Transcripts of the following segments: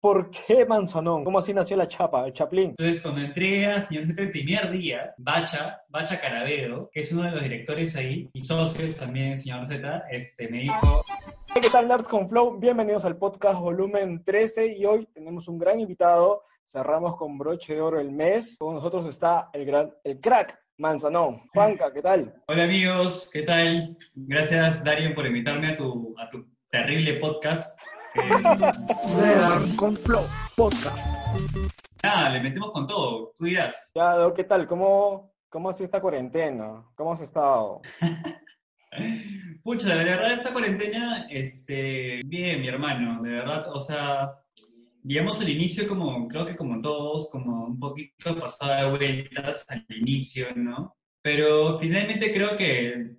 ¿Por qué Manzanón? ¿Cómo así nació la chapa, el chaplín? Entonces, cuando entré a Señor el primer día, Bacha, Bacha Carabedo, que es uno de los directores ahí, y socios también, Señor Z, este, me dijo... ¿Qué tal, Nerds con Flow? Bienvenidos al podcast volumen 13 y hoy tenemos un gran invitado. Cerramos con broche de oro el mes. Con nosotros está el gran, el crack Manzanón. Juanca, ¿qué tal? Hola amigos, ¿qué tal? Gracias Dario por invitarme a tu, a tu terrible podcast. Con Flow podcast. Nada, le metemos con todo, tú dirás. Ya, ¿qué tal? ¿Cómo, cómo ha sido esta cuarentena? ¿Cómo has estado? Pucha, de verdad esta cuarentena, este, bien, mi hermano, de verdad, o sea, digamos al inicio como, creo que como todos, como un poquito pasada de vueltas al inicio, ¿no? Pero finalmente creo que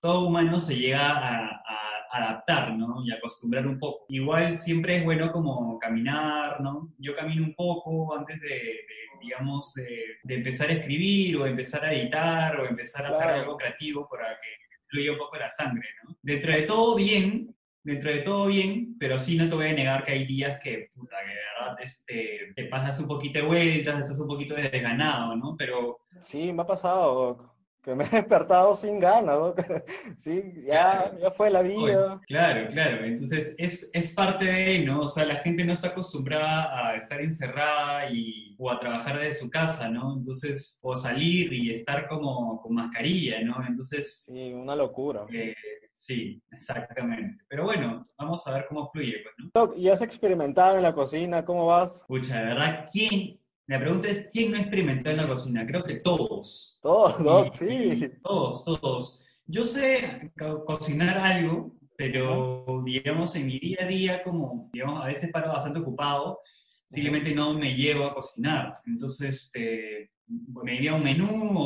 todo humano se llega a, a adaptar, ¿no? Y acostumbrar un poco. Igual siempre es bueno como caminar, ¿no? Yo camino un poco antes de, de, digamos, de, de empezar a escribir o empezar a editar o empezar a hacer Claro. algo creativo para que fluya un poco la sangre, ¿no? Dentro de todo bien, dentro de todo bien, pero sí no te voy a negar que hay días que, puta, que de verdad este, te pasas un poquito de vueltas, estás un poquito desganado, ¿no? Pero Sí, me ha pasado, que me he despertado sin ganas, Doc. Sí, ya, ya fue la vida. Claro, claro. Entonces es, es parte de, ¿no? O sea, la gente no está acostumbrada a estar encerrada y, o a trabajar desde su casa, ¿no? Entonces, o salir y estar como con mascarilla, ¿no? Entonces, Sí, una locura. eh, sí, exactamente. Pero bueno, vamos a ver cómo fluye, pues, ¿no? ¿y has experimentado en la cocina? ¿Cómo vas? Pucha, de verdad, ¿quién? La pregunta es, ¿quién no experimentó en la cocina? Creo que todos. Todo, Doc, Y- sí. Todos, todos. Yo sé co- cocinar algo, pero digamos en mi día a día, como digamos, a veces paro bastante ocupado, simplemente no me llevo a cocinar. Entonces, este, me envía un menú o,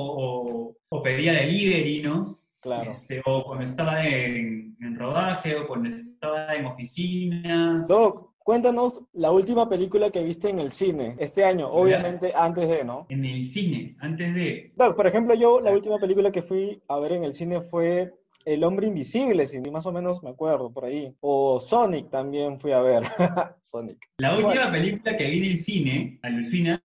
o- o pedía delivery, ¿no? Claro. Este, o cuando estaba en, en rodaje o cuando estaba en oficinas. Doc, cuéntanos la última película que viste en el cine este año, obviamente antes de, ¿no? En el cine, antes de... Por ejemplo, yo la última película que fui a ver en el cine fue El Hombre Invisible, si más o menos me acuerdo por ahí. O Sonic también fui a ver. Sonic. La última película que vi en el cine, alucina,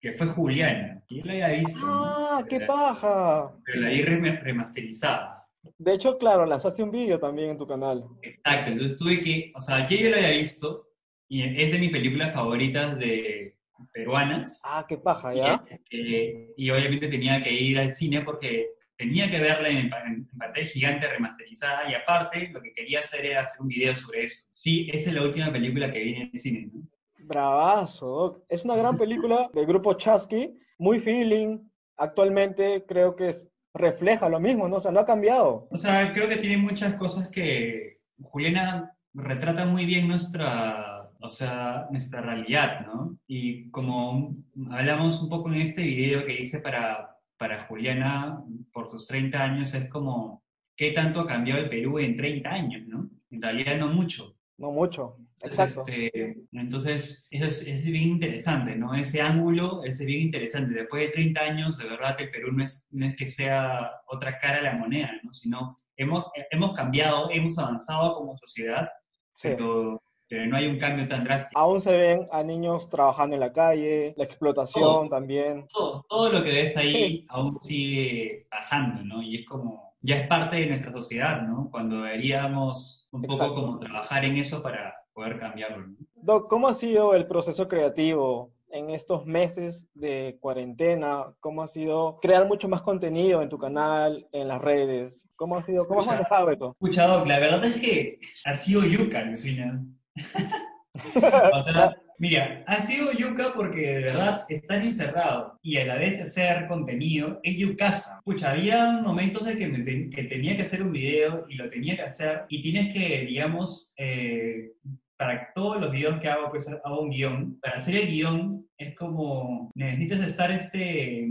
que fue Juliana. Yo la había visto. ¿no? ¡Ah, qué Pero- paja! Pero la vi rem- remasterizada. De hecho, claro, lanzaste un vídeo también en tu canal. Exacto, entonces tuve que, o sea, yo ya la había visto y es de mis películas favoritas de peruanas. ¡Ah, qué paja, ya! eh, y obviamente tenía que ir al cine porque tenía que verla en, en pantalla gigante remasterizada y aparte lo que quería hacer era hacer un video sobre eso. Sí, esa es la última película que vi en el cine, ¿no? Bravazo. Es una gran película del grupo Chasky, muy feeling. Actualmente creo que es- refleja lo mismo, ¿no? O sea, no ha cambiado. O sea, creo que tiene muchas cosas que Juliana retrata muy bien nuestra, o sea, nuestra realidad, ¿no? Y como hablamos un poco en este video que hice para, para Juliana por sus 30 años, es como, ¿qué tanto ha cambiado el Perú en 30 años, ¿no? En realidad no mucho. No mucho. Exacto. este, entonces es, es bien interesante, ¿no? Ese ángulo es bien interesante. Después de 30 años, de verdad que el Perú no es, no es que sea otra cara de la moneda, ¿no? Sino hemos, hemos cambiado, hemos avanzado como sociedad, Sí. pero, pero no hay un cambio tan drástico. Aún se ven a niños trabajando en la calle, la explotación Todo. también. Todo, todo lo que ves ahí Sí. aún sigue pasando, ¿no? Y es como, ya es parte de nuestra sociedad, ¿no? Cuando deberíamos un poco Exacto. como trabajar en eso para poder cambiarlo, ¿no? Doc, ¿cómo ha sido el proceso creativo en estos meses de cuarentena? ¿Cómo ha sido crear mucho más contenido en tu canal, en las redes? ¿Cómo ha sido? ¿Cómo has manejado esto? Escucha, Doc, la verdad es que ha sido yuca, Lucina. Mira, ha sido yuca porque de verdad estar encerrado y a la vez hacer contenido es yucasa. Escucha, había momentos de que tenía que hacer un video y lo tenía que hacer y tienes que, digamos, eh, para todos los videos que hago, pues hago un guion. Para hacer el guion es como, necesitas estar, este,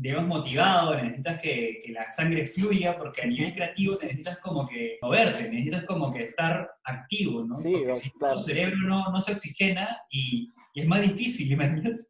digamos, motivado, necesitas que, que la sangre fluya, porque a nivel creativo necesitas como que moverte, necesitas como que estar activo, ¿no? Sí, porque si claro. tu cerebro no, no se oxigena y, y es más difícil, ¿me entiendes?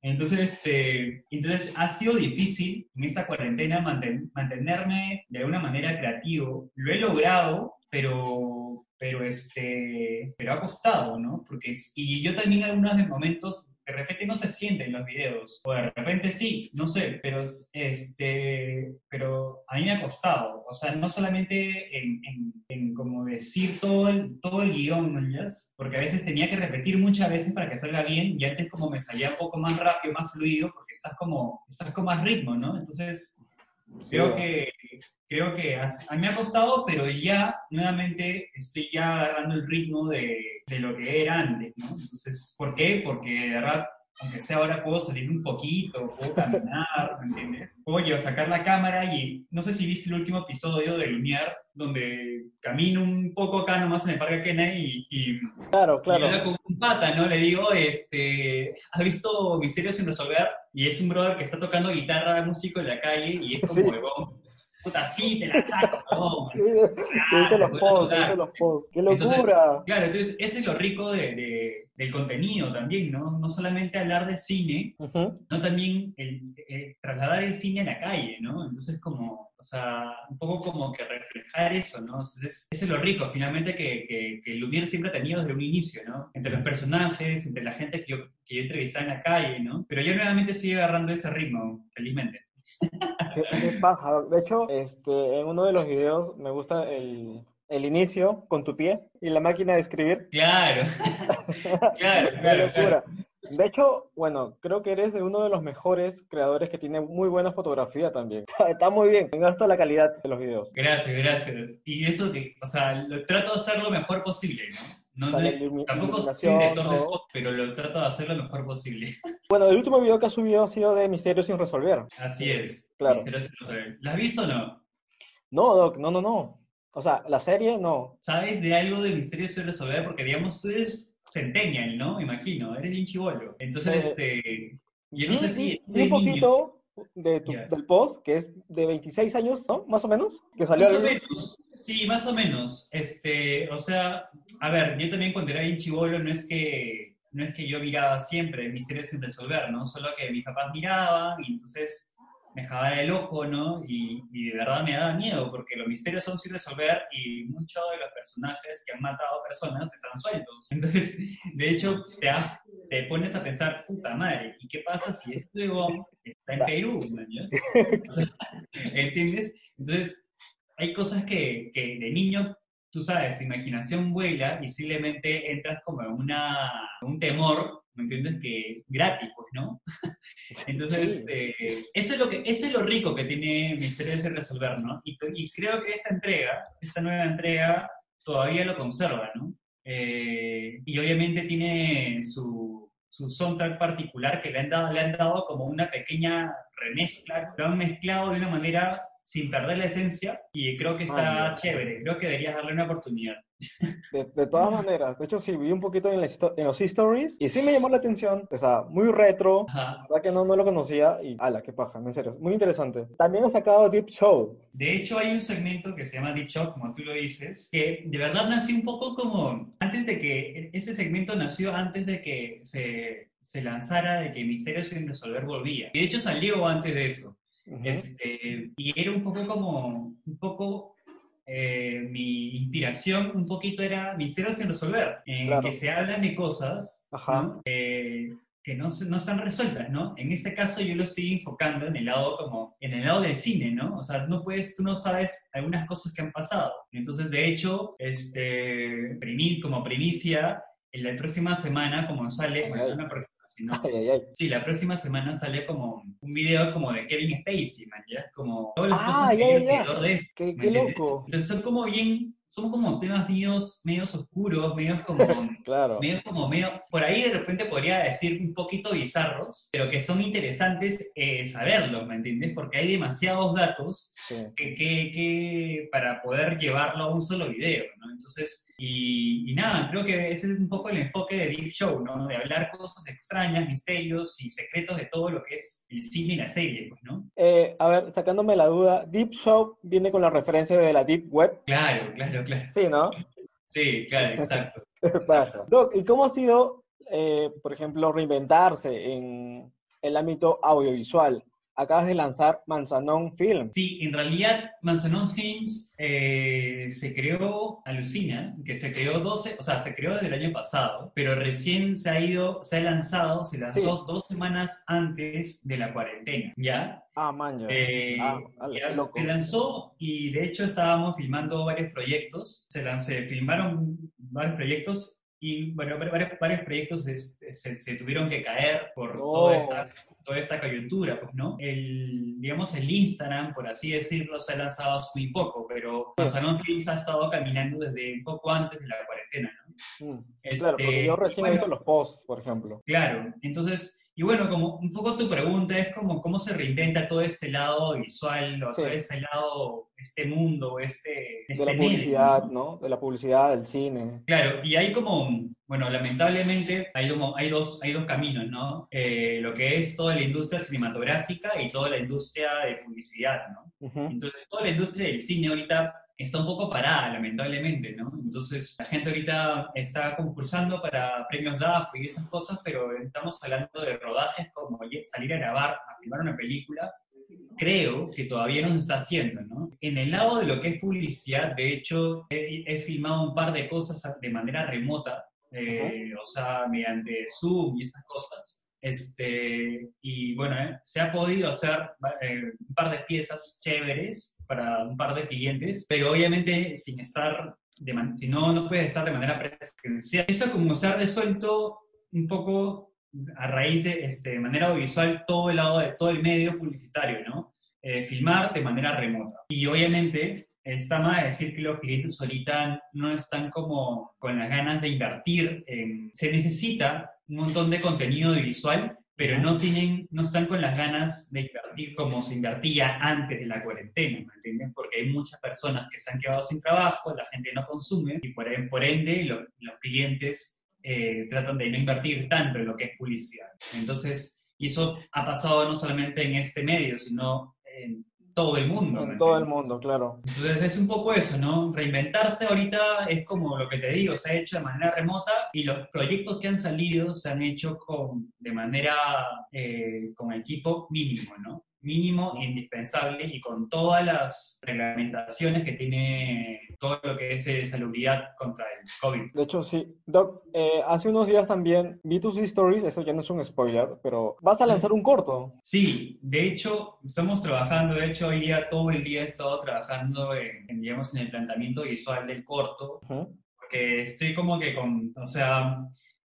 Entonces, este, entonces ha sido difícil en esta cuarentena manten- mantenerme de alguna manera creativo. Lo he logrado, pero pero, este, pero ha costado, ¿no? Porque, y yo también algunos momentos de repente no se siente en los videos, o de repente sí, no sé, pero, este, pero a mí me ha costado, o sea, no solamente en, en, como decir todo el, todo el guion, ¿no? porque a veces tenía que repetir muchas veces para que salga bien, y antes como me salía un poco más rápido, más fluido, porque estás como, estás con más ritmo, ¿no? Entonces, creo que, creo que a, mí me ha costado, pero ya nuevamente estoy ya agarrando el ritmo de, de lo que era antes, ¿no? Entonces, ¿por qué? Porque de verdad aunque sea ahora puedo salir un poquito, puedo caminar, ¿me entiendes? Puedo yo sacar la cámara y no sé si viste el último episodio de Lumière, donde camino un poco acá nomás en el Parque Kennedy y, claro, claro. Y con un pata, ¿no? Le digo, este, ¿has visto Misterios sin resolver? Y es un brother que está tocando guitarra, músico en la calle y es como, sí puta, sí, te la saco, ¿no? sí, sí, te los posts, te los posts. ¡Qué locura! claro, entonces ese es lo rico de, del contenido también, ¿no? No solamente hablar de cine, no también el, trasladar el cine a la calle, ¿no? Entonces como, o sea, un poco como que reflejar eso, ¿no? Entonces, ese es lo rico, finalmente, que, que, que Lumière siempre ha tenido desde un inicio, ¿no? Entre los personajes, entre la gente que yo, que yo entrevistaba en la calle, ¿no? Pero yo nuevamente sigo agarrando ese ritmo, felizmente. ¿Qué, pasa? De hecho, este, en uno de los videos me gusta el, el inicio con tu pie y la máquina de escribir. Claro, claro, claro, De hecho, bueno, creo que eres uno de los mejores creadores que tiene muy buena fotografía también. Está muy bien, tengas toda la calidad de los videos. Gracias, gracias. Y eso que, o sea, lo trato de hacer lo mejor posible, ¿no? No, tampoco soy director de pero lo trato de hacer lo mejor posible. Bueno, el último video que has subido ha sido de Misterios sin resolver. Así es. Claro. Misterios sin resolver. ¿La has visto o no? No, Doc, no, no, no. O sea, la serie no. ¿Sabes de algo de Misterios sin resolver? Porque, digamos, tú eres centennial, ¿no? Imagino, eres bien chivolo. Entonces, eh, este... Yo no sé si... Un poquito, de tu, del post, que es de 26 años, ¿no? Más o menos, que salió Más o menos, sí, más o menos. Este, o sea, a ver, yo también cuando era bien chivolo no es que no es que yo miraba siempre misterios sin resolver, ¿no? Solo que mis papás miraban y entonces me dejaban el ojo, ¿no? Y, y, de verdad me daba miedo porque los misterios son sin resolver y muchos de los personajes que han matado personas están sueltos. Entonces, de hecho, te, te pones a pensar, puta madre, ¿y qué pasa si este luego está en Perú? ¿Entiendes? Entonces, hay cosas que, que de niño tú sabes, imaginación vuela y simplemente entras como en una, un temor, ¿me entiendes? Que gratis, pues, ¿no? Entonces, eh, eso, es lo que, eso es lo rico que tiene Misterios de Resolver, ¿no? Y, y, creo que esta entrega, esta nueva entrega, todavía lo conserva, ¿no? Eh, y obviamente tiene su, su soundtrack particular que le han, dado, le han dado como una pequeña remezcla, lo han mezclado de una manera sin perder la esencia y creo que está chévere, creo que deberías darle una oportunidad. De, todas maneras, de hecho sí, vi un poquito en, los stories y sí me llamó la atención, o sea, muy retro, la verdad que no, no lo conocía y ala, qué paja, en serio, muy interesante. También ha sacado Deep Show. De hecho hay un segmento que se llama Deep Show, como tú lo dices, que de verdad nació un poco como, antes de que, ese segmento nació antes de que se, se lanzara de que Misterio sin resolver volvía. Y de hecho salió antes de eso este, y era un poco como, un poco eh, mi inspiración, un poquito era misterios sin resolver, en que se hablan de cosas eh, que no, no están resueltas, ¿no? En este caso yo lo estoy enfocando en el lado como, en el lado del cine, ¿no? O sea, no puedes, tú no sabes algunas cosas que han pasado. Entonces, de hecho, este, como primicia, la próxima semana, como sale, bueno, una Sí, la próxima semana sale como un video como de Kevin Spacey, man, ¿ya? Como todas las cosas que hay alrededor de eso. Qué, qué loco. Entonces son como bien son como temas medios, medios oscuros, medios como, claro. medios como medio, por ahí de repente podría decir un poquito bizarros, pero que son interesantes eh, saberlos, ¿me entiendes? Porque hay demasiados datos que, que, que, para poder llevarlo a un solo video, ¿no? Entonces, y, y, nada, creo que ese es un poco el enfoque de Deep Show, ¿no? De hablar cosas extrañas, misterios y secretos de todo lo que es el cine y la serie, pues, ¿no? Eh, a ver, sacándome la duda, Deep Show viene con la referencia de la Deep Web. Claro, claro. Sí, ¿no? Sí, claro, exacto. Doc, ¿y cómo ha sido, eh, por ejemplo, reinventarse en el ámbito audiovisual? Acabas de lanzar Manzanón Film. Sí, en realidad Manzanón Films eh, se creó, alucina, que se creó 12, o sea, se creó desde el año pasado, pero recién se ha ido, se ha lanzado, se lanzó dos semanas antes de la cuarentena, ¿ya? Ah, man, eh, ah, se lanzó y de hecho estábamos filmando varios proyectos, se, lanzó, se filmaron varios proyectos y bueno, varios, varios proyectos se, se, tuvieron que caer por toda, esta, toda esta coyuntura, pues, ¿no? El, digamos, el Instagram, por así decirlo, se ha lanzado hace muy poco, pero Salón Films ha estado caminando desde un poco antes de la cuarentena, ¿no? Mm, claro, porque yo este, recién he visto los posts, por ejemplo. Claro, entonces y bueno, como un poco tu pregunta es como cómo se reinventa todo este lado visual, o todo este lado, este mundo, este... de la este publicidad, ¿no? De la publicidad, del cine. Claro, y hay como, bueno, lamentablemente hay, hay, dos, hay dos caminos, ¿no? Eh, lo que es toda la industria cinematográfica y toda la industria de publicidad, ¿no? Entonces, toda la industria del cine ahorita está un poco parada, lamentablemente, ¿no? Entonces, la gente ahorita está concursando para premios DAF y esas cosas, pero estamos hablando de rodajes como salir a grabar, a filmar una película, creo que todavía no se está haciendo, ¿no? En el lado de lo que es publicidad, de hecho, he, filmado un par de cosas de manera remota, eh, o sea, mediante Zoom y esas cosas. Este, y bueno, eh, se ha podido hacer eh, un par de piezas chéveres para un par de clientes, pero obviamente sin estar, de si no, no puedes estar de manera presencial. Eso como se ha resuelto un poco a raíz de, este, de manera audiovisual todo el lado de todo el medio publicitario, ¿no? Eh, filmar de manera remota. Y obviamente está mal decir que los clientes ahorita no están como con las ganas de invertir en... Se necesita un montón de contenido visual, pero no, tienen, no están con las ganas de invertir como se invertía antes de la cuarentena, ¿me entienden? Porque hay muchas personas que se han quedado sin trabajo, la gente no consume y por, por ende los, clientes eh, tratan de no invertir tanto en lo que es publicidad. Entonces, y eso ha pasado no solamente en este medio, sino en todo el mundo. En todo el mundo, claro. Entonces es un poco eso, ¿no? Reinventarse ahorita es como lo que te digo, se ha hecho de manera remota y los proyectos que han salido se han hecho con, de manera, eh, con equipo mínimo, ¿no? Mínimo indispensable y con todas las reglamentaciones que tiene todo lo que es eh, salubridad contra el COVID. De hecho, sí. Doc, eh, hace unos días también vi tus stories, eso ya no es un spoiler, pero vas a lanzar un corto. Sí, de hecho, estamos trabajando, de hecho, hoy día, todo el día he estado trabajando en, digamos, en el planteamiento visual del corto, porque estoy como que con, o sea,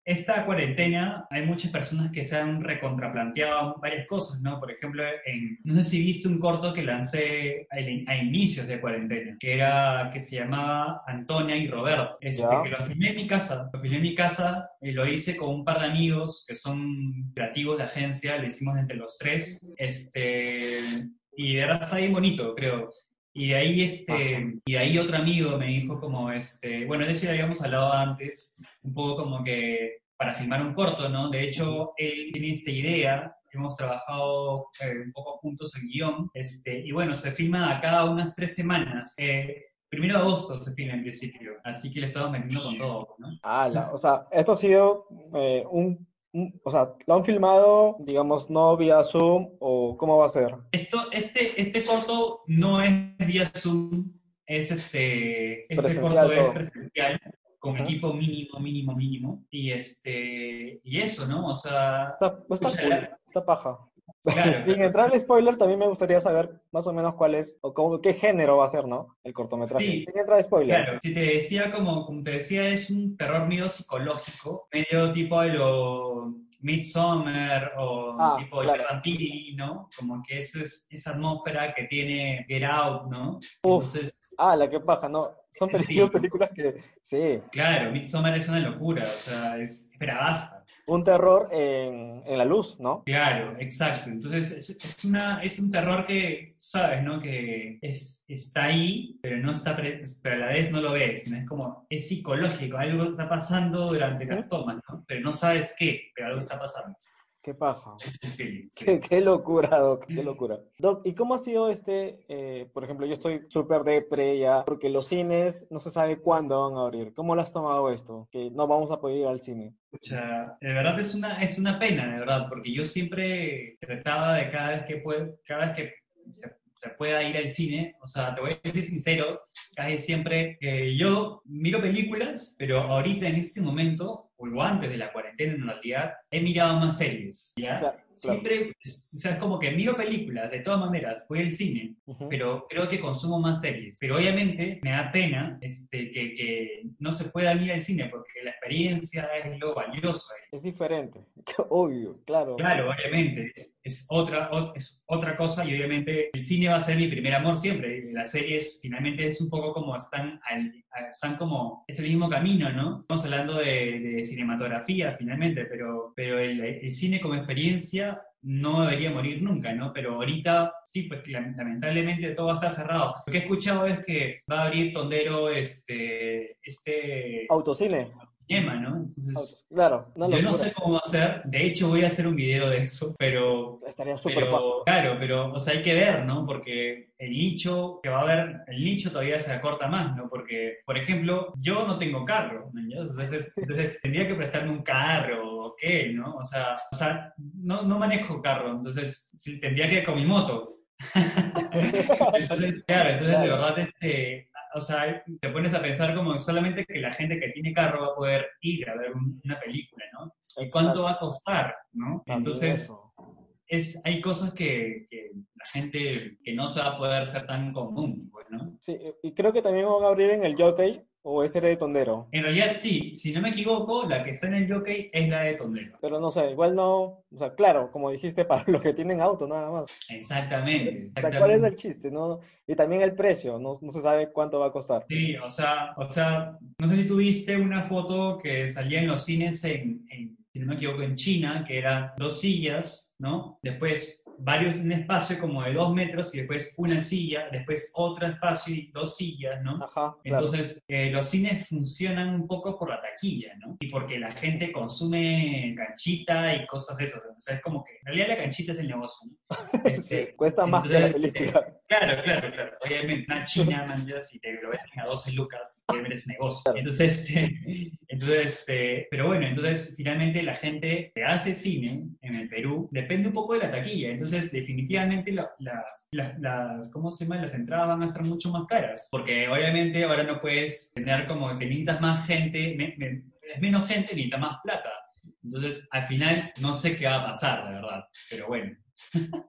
esta cuarentena hay muchas personas que se han recontraplanteado varias cosas, ¿no? Por ejemplo, en, no sé si viste un corto que lancé a, inicios de cuarentena, que era, que se llamaba Antonia y Roberto, este, que lo filmé en mi casa, lo filmé en mi casa y lo hice con un par de amigos que son creativos de agencia, lo hicimos entre los tres, este, y era bien bonito, creo. Y de ahí, este, y ahí otro amigo me dijo como, este, bueno, de eso ya habíamos hablado antes, un poco como que para filmar un corto, ¿no? De hecho, él tiene esta idea, hemos trabajado eh, un poco juntos el guion, este, y bueno, se filma a cada unas tres semanas. Eh, primero de agosto se filma en principio, así que le estamos metiendo con todo, ¿no? Ah, o sea, esto ha sido eh, un o sea, ¿lo han filmado, digamos, no vía Zoom o cómo va a ser? Esto, este, este corto no es vía Zoom, es este, este corto es presencial con equipo mínimo, mínimo, mínimo. Y este, y eso, ¿no? O sea... Está, está, paja. Sin entrar al spoiler, también me gustaría saber más o menos cuál es, o cómo, qué género va a ser, ¿no? El cortometraje. Sin entrar al spoiler. Claro, si te decía, como, como te decía, es un terror medio psicológico, medio tipo de lo Midsommar o ah, tipo de claro. ¿no? Como que eso es esa atmósfera que tiene Get Out, ¿no? Entonces, ah, la que paja, ¿no? Son películas que, sí. Claro, Midsommar es una locura, o sea, es, basta un terror en, en, la luz, ¿no? Claro, exacto. Entonces es, es, una, es un terror que, sabes, ¿no? Que es, está ahí, pero, no está pero a la vez no lo ves. ¿no? Es como, es psicológico, algo está pasando durante las tomas, ¿no? Pero no sabes qué, pero algo está pasando. Qué paja. Sí, sí. Qué, qué locura, Doc, qué locura. Doc, ¿y cómo ha sido este, eh, por ejemplo, yo estoy súper depre ya, porque los cines no se sabe cuándo van a abrir. ¿Cómo lo has tomado esto? Que no vamos a poder ir al cine. Pucha, de verdad es una, es una pena, de verdad, porque yo siempre trataba de cada vez que puedo, cada vez que se, pueda ir al cine, o sea, te voy a decir sincero, casi siempre eh, yo miro películas, pero ahorita en este momento, o antes de la cuarentena en realidad, he mirado más series, ¿ya? Claro, claro. Siempre, o sea, es como que miro películas, de todas maneras, voy al cine, Ujú. pero creo que consumo más series. Pero obviamente me da pena este, que, que no se puedan ir al cine porque la experiencia es lo valioso. ahí. Es diferente, obvio, claro. Claro, obviamente, es, es otra, ot- es otra cosa y obviamente el cine va a ser mi primer amor siempre. Las series finalmente es un poco como están, al- están como, es el mismo camino, ¿no? Estamos hablando de, de cinematografía finalmente, pero, pero el, cine como experiencia no debería morir nunca, ¿no? Pero ahorita sí, pues la- lamentablemente todo va a estar cerrado. Lo que he escuchado es que va a abrir Tondero este, este Autocine, cinema, ¿no? Entonces... claro, una Yo no sé cómo va a ser, de hecho voy a hacer un video de eso, pero, Estaría súper claro, pero o sea, hay que ver, ¿no? Porque el nicho que va a haber, el nicho todavía se acorta más, ¿no? Porque, por ejemplo, yo no tengo carro, ¿no? Entonces, entonces tendría que prestarme un carro, ¿o qué, no? O sea, o sea no, no manejo carro, entonces sí, tendría que ir con mi moto. Entonces, claro, entonces de Claro. verdad, este, o sea, te pones a pensar como solamente que la gente que tiene carro va a poder ir a ver un- una película, ¿no? ¿Y cuánto va a costar, no? Entonces, eso. es, hay cosas que, que la gente que no se va a poder ser tan común, pues, ¿no? Sí, y creo que también van a abrir en el Jockey o ese era de Tondero. En realidad, sí, si no me equivoco, la que está en el jockey es la de Tondero. Pero no sé, igual no, o sea, claro, como dijiste, para los que tienen auto nada más. Exactamente. O sea, ¿cuál es exactamente. el chiste? No? Y también el precio, no, no se sabe cuánto va a costar. Sí, o sea, o sea, no sé si tuviste una foto que salía en los cines en, en, si no me equivoco, en China, que eran dos sillas, ¿no? Después varios, un espacio como de dos metros y después una silla, después otro espacio y dos sillas, ¿no? Ajá, claro. Entonces, eh, los cines funcionan un poco por la taquilla, ¿no? Y porque la gente consume canchita y cosas de esas. O sea, es como que, en realidad la canchita es el negocio, ¿no? Este, Cuesta más que la película. Claro, claro, claro. Obviamente, una china, man, ya, si te lo venden a 12 lucas, obviamente es negocio. Entonces, eh, entonces este, pero bueno, entonces finalmente la gente que hace cine en el Perú depende un poco de la taquilla. Entonces, definitivamente la- las, las, las, ¿cómo se llama? Las entradas van a estar mucho más caras. Porque obviamente ahora no puedes tener como, te necesitas más gente, me- me- es menos gente, necesitas más plata. Entonces, al final, no sé qué va a pasar, la verdad. Pero bueno.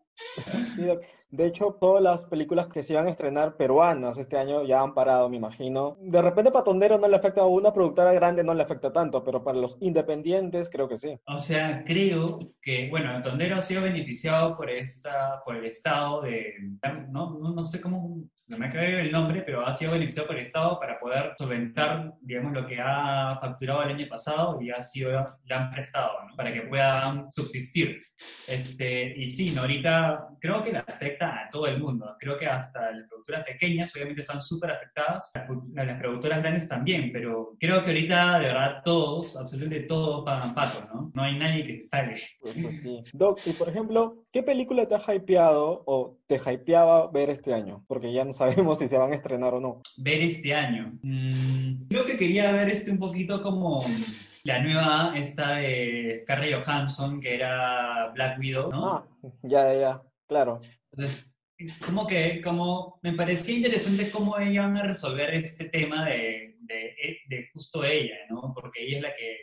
De hecho, todas las películas que se iban a estrenar peruanas este año ya han parado, me imagino. De repente para Tondero no le afecta a una productora grande, no le afecta tanto, pero para los independientes creo que sí. O sea, creo que, bueno, Tondero ha sido beneficiado por esta, por el Estado de, no, no, sé cómo, se me ha el nombre, pero ha sido beneficiado por el Estado para poder solventar, digamos, lo que ha facturado el año pasado y ha sido, le han prestado, ¿no? Para que puedan subsistir. Este, y sí, ¿no? ahorita creo que le afecta a todo el mundo. Creo que hasta las productoras pequeñas obviamente están súper afectadas, las productoras grandes también, pero creo que ahorita de verdad todos, absolutamente todos pagan pato, ¿no? No hay nadie que se sale. Pues, pues sí. Doc, y por ejemplo, ¿qué película te ha hypeado o te hypeaba ver este año? Porque ya no sabemos si se van a estrenar o no. Ver este año. Mm, creo que quería ver este un poquito como la nueva esta de Scarlett Johansson, que era Black Widow, ¿no? Ah, ya, ya, claro. Entonces, como que como me parecía interesante cómo ellos van a resolver este tema de, de, de justo ella, ¿no? Porque ella es la que,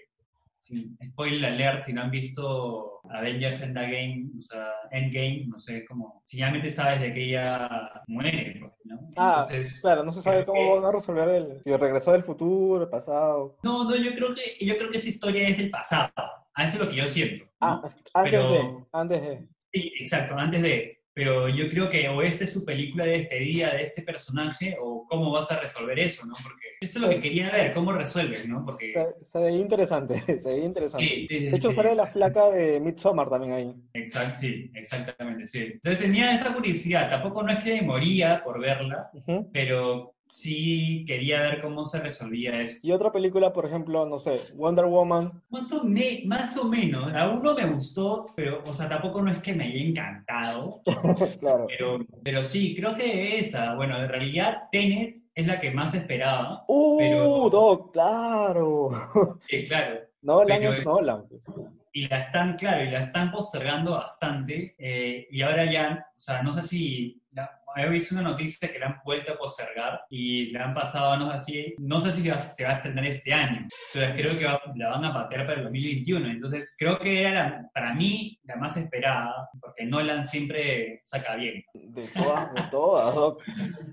sin spoiler alert, si no han visto Avengers Endgame, o sea, Endgame, no sé, como, finalmente sabes de que ella muere, pues, ¿no? Ah, Entonces, claro, no se sabe cómo que- van a resolver el, si regresó del futuro, el pasado. No, no, yo creo que, yo creo que esa historia es del pasado. Eso es lo que yo siento. ¿no? Ah, antes Pero- de, antes de. Sí, exacto, antes de. Pero yo creo que o esta es su película de despedida de este personaje o cómo vas a resolver eso, ¿no? Porque eso es lo que quería ver, cómo resuelves, ¿no? Porque... Se, se veía interesante, se veía interesante. Sí, sí, De hecho, sí, sale la flaca de Midsommar también ahí. Exacto, sí, exactamente, sí. Entonces tenía esa curiosidad, tampoco no es que moría por verla, pero sí quería ver cómo se resolvía eso. Y otra película, por ejemplo, no sé, Wonder Woman. Más o, me- más o menos, a uno me gustó, pero, o sea, tampoco no es que me haya encantado, claro. pero, pero sí, creo que esa, bueno, en realidad Tenet es la que más esperaba, ¡Uh, Pero- Doc! ¡Claro! que claro, Nolan es Nolan. pues. y la están, claro, y la están postergando bastante, eh, y ahora ya, o sea, no sé si, he visto una noticia que la han vuelto a postergar y la han pasado, sé si, no sé si se va, se va a estrenar este año, entonces creo que va- la van a patear para el 2021, entonces creo que era la- para mí la más esperada, porque Nolan siempre saca bien. De todas, de todas, Doc.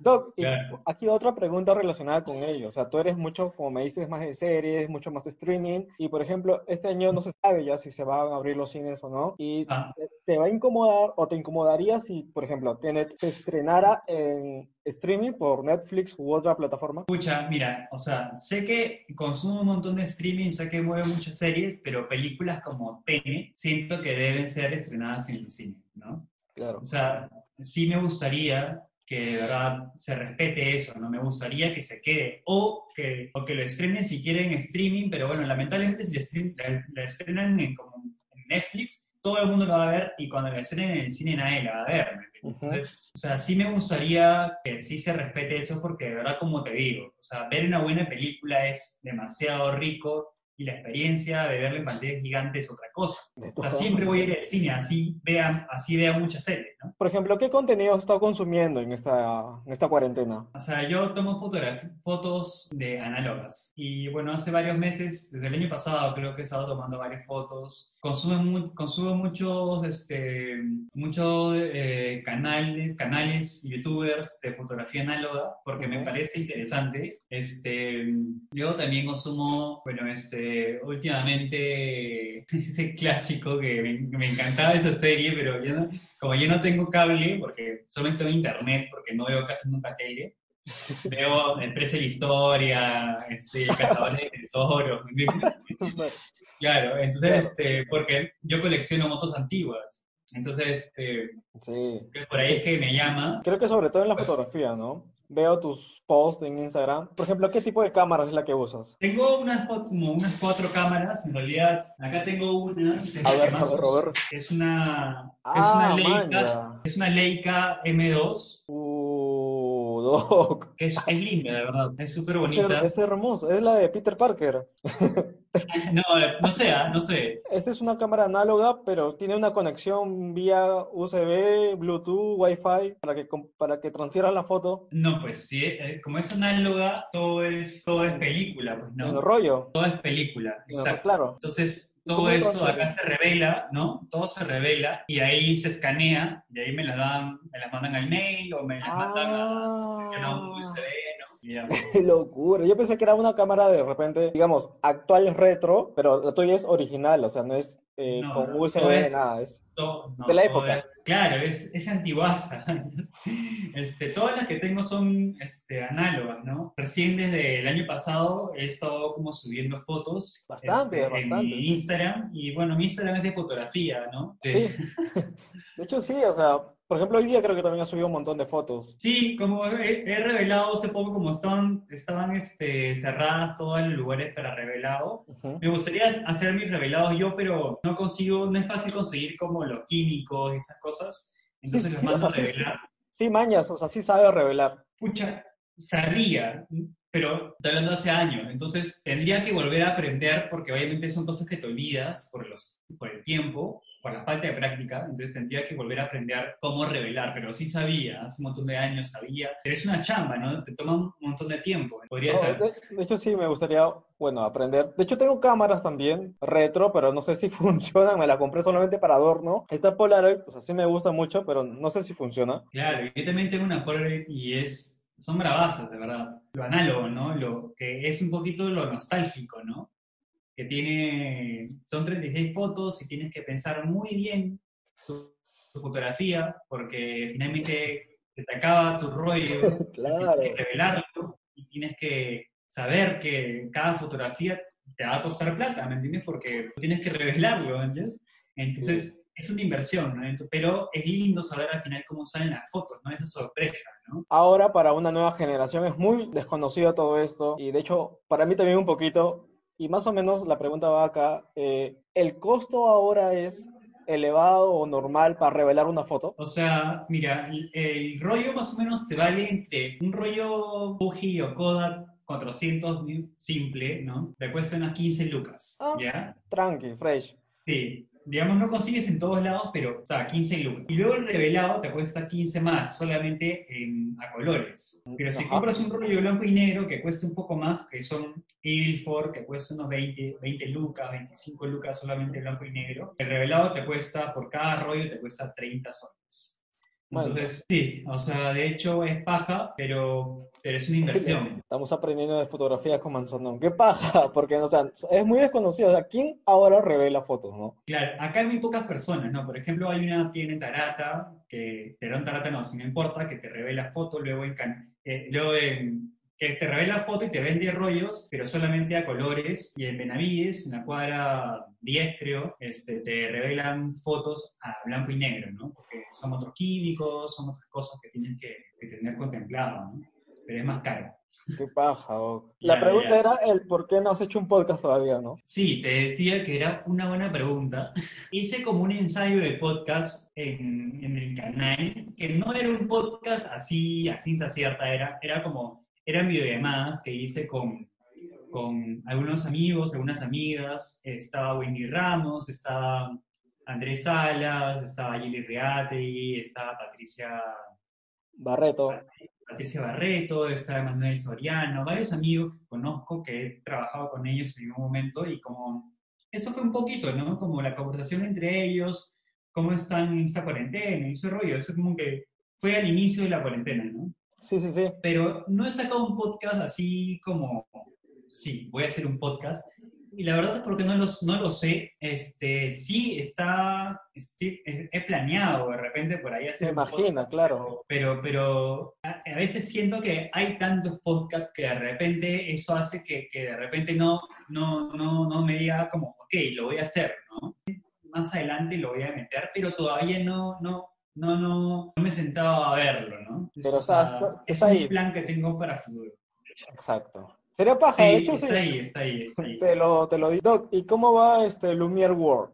Doc, Claro. aquí otra pregunta relacionada con ello. O sea, tú eres mucho, como me dices, más de series, mucho más de streaming. Y, por ejemplo, este año no se sabe ya si se van a abrir los cines o no. Y Ah. te- te va a incomodar o te incomodaría si, por ejemplo, Tenet se estrenara en streaming por Netflix u otra plataforma. Escucha, mira, o sea, sé que consumo un montón de streaming, sé que mueve muchas series, pero películas como Tenet siento que deben ser estrenadas en el cine, ¿no? Claro. O sea, sí me gustaría que de verdad se respete eso, ¿no? Me gustaría que se quede, o que, o que lo estrenen si quieren en streaming, pero bueno, lamentablemente si la estrenan en, como en Netflix, todo el mundo lo va a ver, y cuando la estrenen en el cine nadie la va a ver. Entonces, o sea, sí me gustaría que sí se respete eso, porque de verdad, como te digo, o sea, ver una buena película es demasiado rico, y la experiencia de verla en pantalla gigante es otra cosa. O sea, siempre voy a ir al cine, así vea, así vea muchas series, ¿no? Por ejemplo, ¿qué contenido has estado consumiendo en esta, en esta cuarentena? O sea, yo tomo fotos de análogas. Y bueno, hace varios meses, desde el año pasado, creo que he estado tomando varias fotos. Consumo, mu- consumo muchos, este, muchos eh, canales, canales, youtubers de fotografía análoga, porque me Ujú. parece interesante. Este, yo también consumo, bueno, este, últimamente, ese clásico que me, me encantaba esa serie, pero yo no, como yo no tengo cable, porque solamente tengo internet, porque no veo casi nunca tele, veo Empresa de la Historia, este, Cazadores de Tesoros. Claro, entonces, este, porque yo colecciono motos antiguas, entonces, este, Sí. que por ahí es que me llama. Creo que sobre todo en la Pues- fotografía, ¿no? Veo tus posts en Instagram. Por ejemplo, ¿qué tipo de cámara es la que usas? Tengo unas, como unas cuatro cámaras, en realidad, acá tengo una, es A la ver, que a más ver, es una, que es Ah, una Leica, es una Leica M2, Uh, Doc. que es, es linda, de verdad, es súper Es, bonita. her- es hermosa. Es la de Peter Parker. No, no sé, ah, no sé. Esa es una cámara análoga, pero tiene una conexión vía USB, Bluetooth, Wi-Fi para que, para que transfieras la foto No, pues sí, eh, como es análoga, todo es, todo es película, pues, en el ¿no? rollo. Todo es película, el- exacto. Claro. Entonces, ¿Y todo esto acá se revela, ¿no? Todo se revela y ahí se escanea y ahí me las dan, me las mandan al mail o me las mandan a, a un Ah, USB, qué locura. Yo pensé que era una cámara de repente, digamos, actual retro, pero la tuya es original, o sea, no es eh, No, con USB, es- nada. Es... No, De la época. es- claro, es, es antiguaza. Este, todas las que tengo son este, análogas, ¿no? Recién desde el año pasado he estado como subiendo fotos Bastante, este, bastante, en mi sí. Instagram. Y bueno, mi Instagram es de fotografía, ¿no? De- Sí. De hecho, sí, o sea, por ejemplo, hoy día creo que también has subido un montón de fotos. Sí, como he, he revelado hace poco, como estaban, estaban este, cerradas todos los lugares para revelado, Ujú. me gustaría hacer mis revelados yo, pero no consigo, no es fácil conseguir como los químicos y esas cosas, entonces sí, los sí, o mando sea, a sí, sí. revelar. Sí, mañas, o sea, sí sabe revelar. Pucha, sabía, pero estoy hablando hace años, entonces tendría que volver a aprender porque obviamente son cosas que te olvidas por, los, por el tiempo, por la falta de práctica, entonces tendría que volver a aprender cómo revelar, pero sí sabía, hace un montón de años sabía, pero es una chamba, ¿no? Te toma un montón de tiempo, podría No, ser. de, de hecho, sí, me gustaría, bueno, aprender. De hecho, tengo cámaras también, retro, pero no sé si funcionan. Me la compré solamente para adorno. Esta Polaroid, pues así me gusta mucho, pero no sé si funciona. Claro, yo también tengo una Polaroid y es, son bravazas, de verdad. Lo análogo, ¿no? Lo que es un poquito lo nostálgico, ¿no? Que tiene, son 36 fotos y tienes que pensar muy bien tu, tu fotografía porque finalmente se te acaba tu rollo, Claro. tienes que revelarlo y tienes que saber que cada fotografía te va a costar plata, ¿me entiendes? Porque tienes que revelarlo, ¿entiendes? Entonces, es una inversión, ¿no? Pero es lindo saber al final cómo salen las fotos, ¿no? Esa sorpresa, ¿no? Ahora para una nueva generación es muy desconocido todo esto y de hecho para mí también un poquito y más o menos la pregunta va acá, eh, ¿el costo ahora es elevado o normal para revelar una foto? O sea, mira, el, el rollo más o menos te vale entre un rollo Fuji o Kodak 400 mil simple, ¿no? Te cuesta unas 15 lucas, Ah. ¿ya? Tranqui, fresh. Sí, digamos, no consigues en todos lados, pero está 15 lucas. Y luego el revelado te cuesta 15 más, solamente en, a colores. Pero si Ajá. compras un rollo blanco y negro que cuesta un poco más, que son Ilford, que cuesta unos 20, 20 lucas, 25 lucas solamente blanco y negro, el revelado te cuesta, por cada rollo te cuesta 30 soles. Entonces, sí, o sea, de hecho es paja, pero, pero es una inversión. Estamos aprendiendo de fotografía con Manzanón. ¿Qué paja? Porque o sea, es muy desconocido. O sea, ¿quién ahora revela fotos, no? Claro, acá hay muy pocas personas, ¿no? Por ejemplo, hay una tienda en Tarata, que te da un Tarata, no, si no importa, que te revela foto, luego en, can- eh, luego en- que te revela foto y te vende rollos, pero solamente a colores, y en Benavides, en la cuadra 10 creo, este, te revelan fotos a blanco y negro, ¿no? Porque son otros químicos, son otras cosas que tienes que, que tener contemplado, ¿no? Pero es más caro. ¿Qué paja? oh. La Ya, pregunta ya. era el por qué no has hecho un podcast todavía, ¿no? Sí, te decía que era una buena pregunta. Hice como un ensayo de podcast en, en el canal, que no era un podcast así, a ciencia cierta, era, era como, eran videollamadas que hice con, con algunos amigos, algunas amigas, estaba Wendy Ramos, estaba Andrés Salas, estaba Gili Reate, estaba Patricia Barreto. Patricia Barreto, estaba Manuel Soriano, varios amigos que conozco que he trabajado con ellos en un momento y como eso fue un poquito, ¿no? Como la conversación entre ellos, cómo están en esta cuarentena y ese rollo, eso como que fue al inicio de la cuarentena, ¿no? Sí, sí, sí. Pero no he sacado un podcast así como, sí, voy a hacer un podcast. Y la verdad es porque no, los, no lo sé, este, sí está, estoy- he he planeado de repente por ahí hacer Me imagino, claro. Pero, pero a, a veces siento que hay tantos podcasts que de repente eso hace que, que de repente no, no, no, no me diga como, ok, lo voy a hacer, ¿no? Más adelante lo voy a meter, pero todavía no, no, no, no, no me he sentado a verlo, ¿no? Pero, o sea, está- es está un ahí. plan que tengo para futuro. Exacto. Sería paja, Sí, de hecho, está sí. ahí, está ahí, está ahí. Te lo, te lo digo. Doc, ¿y cómo va este Lumiere World?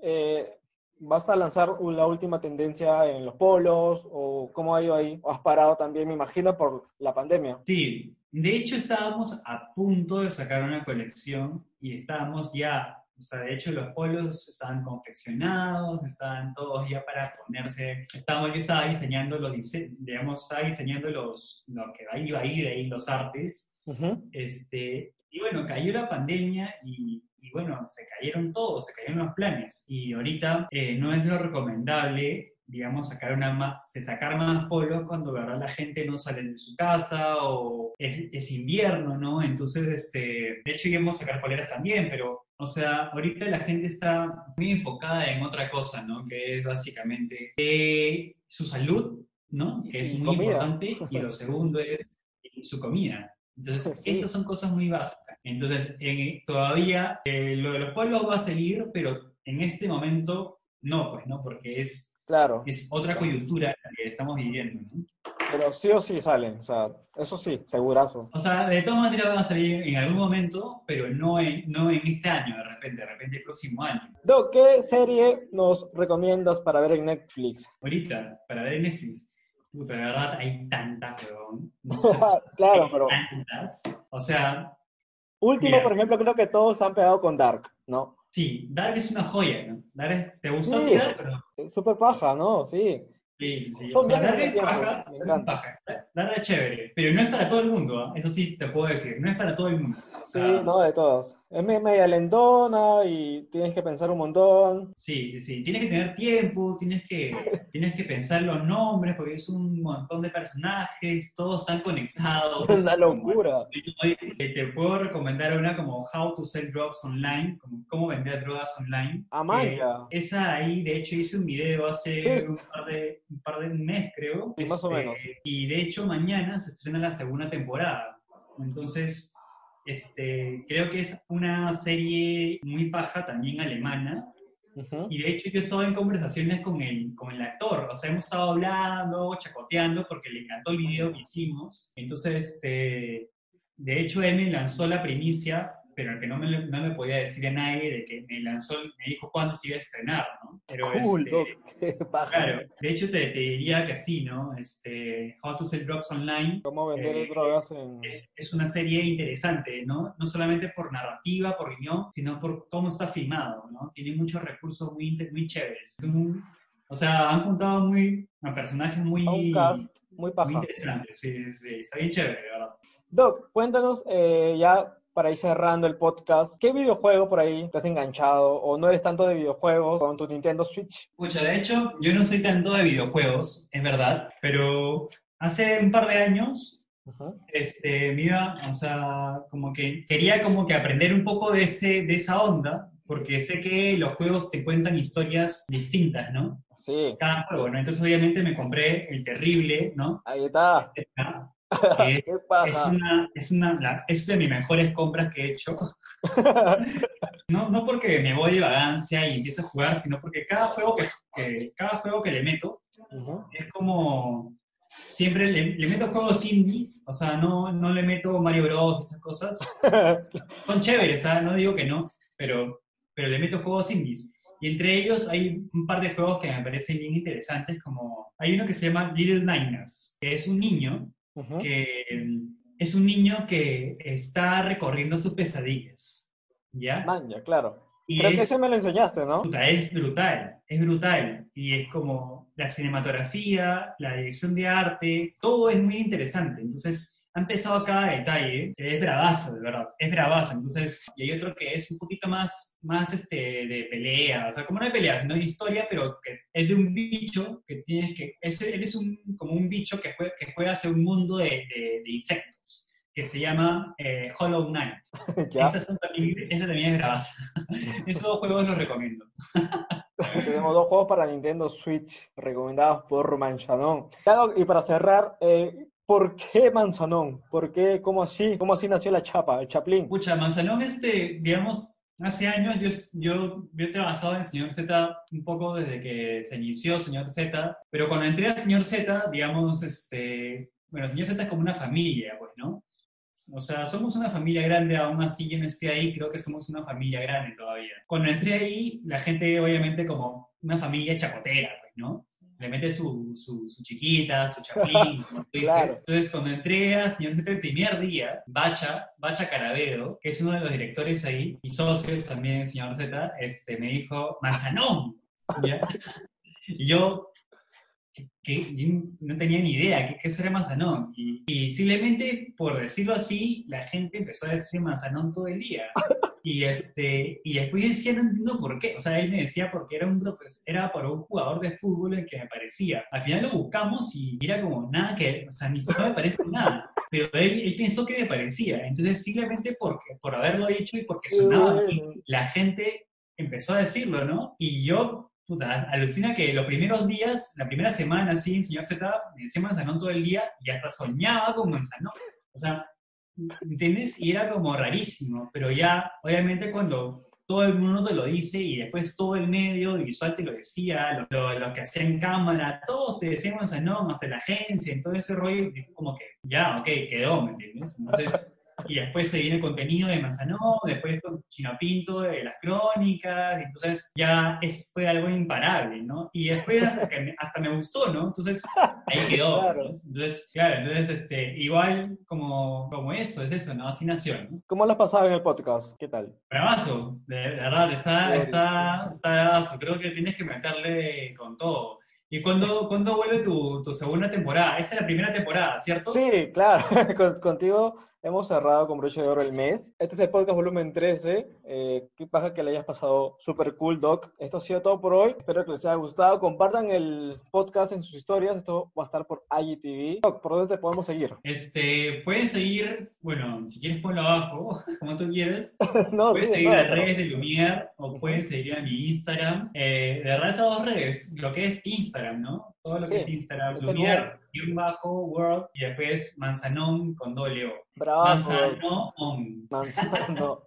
Eh, ¿Vas a lanzar la última tendencia en los polos? ¿O cómo ha ido ahí? ¿O has parado también, me imagino, por la pandemia? Sí, de hecho estábamos a punto de sacar una colección y estábamos ya, o sea, de hecho los polos estaban confeccionados, estaban todos ya para ponerse, estábamos, yo estaba diseñando los, digamos, estaba diseñando los, lo que iba a ir ahí, los artes, Ujú. este, y bueno, cayó la pandemia y, y bueno, se cayeron todos, se cayeron los planes. Y ahorita eh, no es lo recomendable, digamos, sacar, una más, sacar más polos cuando verdad la gente no sale de su casa o es, es invierno, ¿no? Entonces, este, de hecho íbamos a sacar poleras también, pero, o sea, ahorita la gente está muy enfocada en otra cosa, ¿no? Que es básicamente eh, su salud, ¿no? Que es muy comida. importante. Y lo segundo es su comida. Entonces, Sí. esas son cosas muy básicas. Entonces, en- todavía eh, lo de los pueblos va a seguir, pero en este momento no, pues, ¿no? Porque es, Claro, es otra coyuntura la que estamos viviendo, ¿no? pero sí o sí salen, o sea, eso sí, segurazo. O sea, de todas maneras van a salir en algún momento, pero no en, no en este año, de repente, de repente el próximo año. Doc, ¿qué serie nos recomiendas para ver en Netflix? Ahorita, para ver en Netflix, puta, de verdad hay tantas, weón. No sé, claro, hay pero tantas. O sea, último, Mira. por ejemplo, creo que todos han pegado con Dark, ¿no? Sí, Dark es una joya, ¿no? Dark es- ¿Te gustó Sí. Pero- Súper paja, ¿no? Sí. Sí, sí. O sea, en es paja, paja. Dark es chévere, pero no es para todo el mundo, ¿ah? eso sí te puedo decir, no es para todo el mundo. O Sí, sea, no, de todos. Es me- media lentona y tienes que pensar un montón. Sí, sí, tienes que tener tiempo, tienes que, tienes que pensar los nombres, porque es un montón de personajes, todos están conectados. Es una locura. Eh, Te puedo recomendar una como How to Sell Drugs Online, como cómo vender drogas online. Que manja. Esa ahí, de hecho, hice un video hace Sí. un, par de, un par de un mes, creo. Más o Este, menos. Y de hecho, mañana se estrena la segunda temporada. Entonces, este, creo que es una serie muy paja, también alemana. Y de hecho yo estaba en conversaciones con el, con el actor, o sea, hemos estado hablando, chacoteando, porque le encantó el video que hicimos. Entonces, este, de hecho, él me lanzó la primicia, pero el que no me, no me podía decir a nadie de que me lanzó, me dijo cuándo se iba a estrenar, ¿no? Pero Cool, este. Claro, de hecho te, te diría que sí, ¿no? Este, How to Sell Drugs Online ¿Cómo vender eh, drogas en... es, es una serie interesante, ¿no? No solamente por narrativa, por guion, sino por cómo está filmado, ¿no? Tiene muchos recursos muy, muy chéveres. Es o sea, han juntado muy, a personajes muy, un cast muy muy interesantes. Sí, sí, está bien chévere, verdad. Doc, cuéntanos eh, ya para ir cerrando el podcast, ¿qué videojuego por ahí te has enganchado o no eres tanto de videojuegos con tu Nintendo Switch? Pucha, de hecho, yo no soy tanto de videojuegos, es verdad, pero hace un par de años Ujú. este, me iba, o sea, como que quería como que aprender un poco de, ese, de esa onda, porque sé que los juegos te cuentan historias distintas, ¿no? Sí, Cada juego, ¿no? Entonces obviamente me compré el terrible, ¿no? ahí está. Este, ¿no? Es, Qué es una, es, una, la- es de mis mejores compras que he hecho. No, no porque me voy de vagancia y empiezo a jugar, sino porque cada juego que, que- cada juego que le meto Ujú. es como siempre le, le meto juegos indies, o sea, no, no le meto Mario Bros, esas cosas. Son chéveres, ¿sabes? No digo que no, pero, pero le meto juegos indies. Y entre ellos hay un par de juegos que me parecen bien interesantes, como hay uno que se llama Little Niners, que es un niño Ujú. que es un niño que está recorriendo sus pesadillas, ¿ya? Manja, claro. Y Creo que es- ese me lo enseñaste, ¿no? Es brutal, es brutal. Y es como la cinematografía, la dirección de arte, todo es muy interesante. Entonces, ha empezado cada detalle, es bravazo, de verdad, es bravazo. Entonces, y hay otro que es un poquito más, más este, de pelea, o sea, como no de pelea, sino de historia, pero que es de un bicho que tienes que, es, él es un, como un bicho que juega, que juega hacia un mundo de, de- de insectos, que se llama eh, Hollow Knight. Esa, también, esa también es bravaza. Esos dos juegos los recomiendo. Tenemos dos juegos para Nintendo Switch recomendados por Doc, Y para cerrar, eh, ¿por qué Manzanón? ¿Por qué? ¿Cómo así? ¿Cómo así nació la chapa, el chaplín? Pucha, Manzanón, este, digamos, hace años yo, yo, yo he trabajado en Señor Z un poco desde que se inició Señor Z, pero cuando entré a Señor Z, digamos, este, bueno, Señor Z es como una familia, pues, ¿no? O sea, somos una familia grande, aún así yo no estoy ahí, creo que somos una familia grande todavía. Cuando entré ahí, la gente, obviamente, como una familia chacotera, pues, ¿no? Le mete su, su, su chiquita, su chaplín, como tú dices. Claro. Entonces, cuando entré a Señor Z el primer día, Bacha, Bacha Caravedo, que es uno de los directores ahí, y socios también Señor Z, este, me dijo, Manzanón, ¿ya? Y yo, que, que yo no tenía ni idea qué, qué eso era Manzanón. Y, y simplemente, por decirlo así, la gente empezó a decir Manzanón todo el día. Y, este, y después decía, no entiendo por qué. O sea, él me decía porque era, un, profes- era por un jugador de fútbol el que me parecía. Al final lo buscamos y era como nada que, o sea, ni siquiera me parece nada. Pero él, él pensó que me parecía. Entonces, simplemente porque, por haberlo dicho y porque sonaba la gente empezó a decirlo, ¿no? Y yo, puta, alucina que los primeros días, la primera semana, en Señor Z, me decía Manzanón todo el día y hasta soñaba con Manzanón. O sea, ¿entiendes? Y era como rarísimo, pero ya, obviamente, cuando todo el mundo te lo dice y después todo el medio visual te lo decía, lo, lo, lo que hacía en cámara, todos te decían Manzanón, hasta la agencia, en todo ese rollo, como que ya, ok, quedó, ¿me entiendes? Entonces, y después se viene el contenido de Manzanón, después con Chino Pinto de las crónicas, entonces ya es, fue algo imparable, ¿no? Y después hasta, que me, hasta me gustó, ¿no? Entonces ahí quedó. Claro. ¿no? Entonces, claro, entonces este, igual como, como eso, es eso, ¿no? Así nació, ¿no? ¿Cómo lo has pasado en el podcast? ¿Qué tal? Bravazo, de, de verdad, está, está, está bravazo. Creo que tienes que meterle con todo. ¿Y cuándo, cuándo vuelve tu, tu segunda temporada? Esta es la primera temporada, ¿cierto? Sí, claro. Con- contigo hemos cerrado con broche de oro el mes. Este es el podcast volumen 13. Eh, qué paja que le hayas pasado super cool, Doc. Esto ha sido todo por hoy. Espero que les haya gustado. Compartan el podcast en sus historias. Esto va a estar por IGTV. Doc, ¿por dónde te podemos seguir? Este, pueden seguir, bueno, si quieres ponlo abajo, como tú quieres. no, Pueden sí, seguir no, las pero- redes de Lumière o pueden seguir a mi Instagram. Eh, de verdad, esas dos redes, lo que es Instagram, ¿no? Todo lo que Sí, es Instagram, es el Lumière, guion bajo, world, y después Manzanón con doble O. Bravo. Manzanón. Manzano on.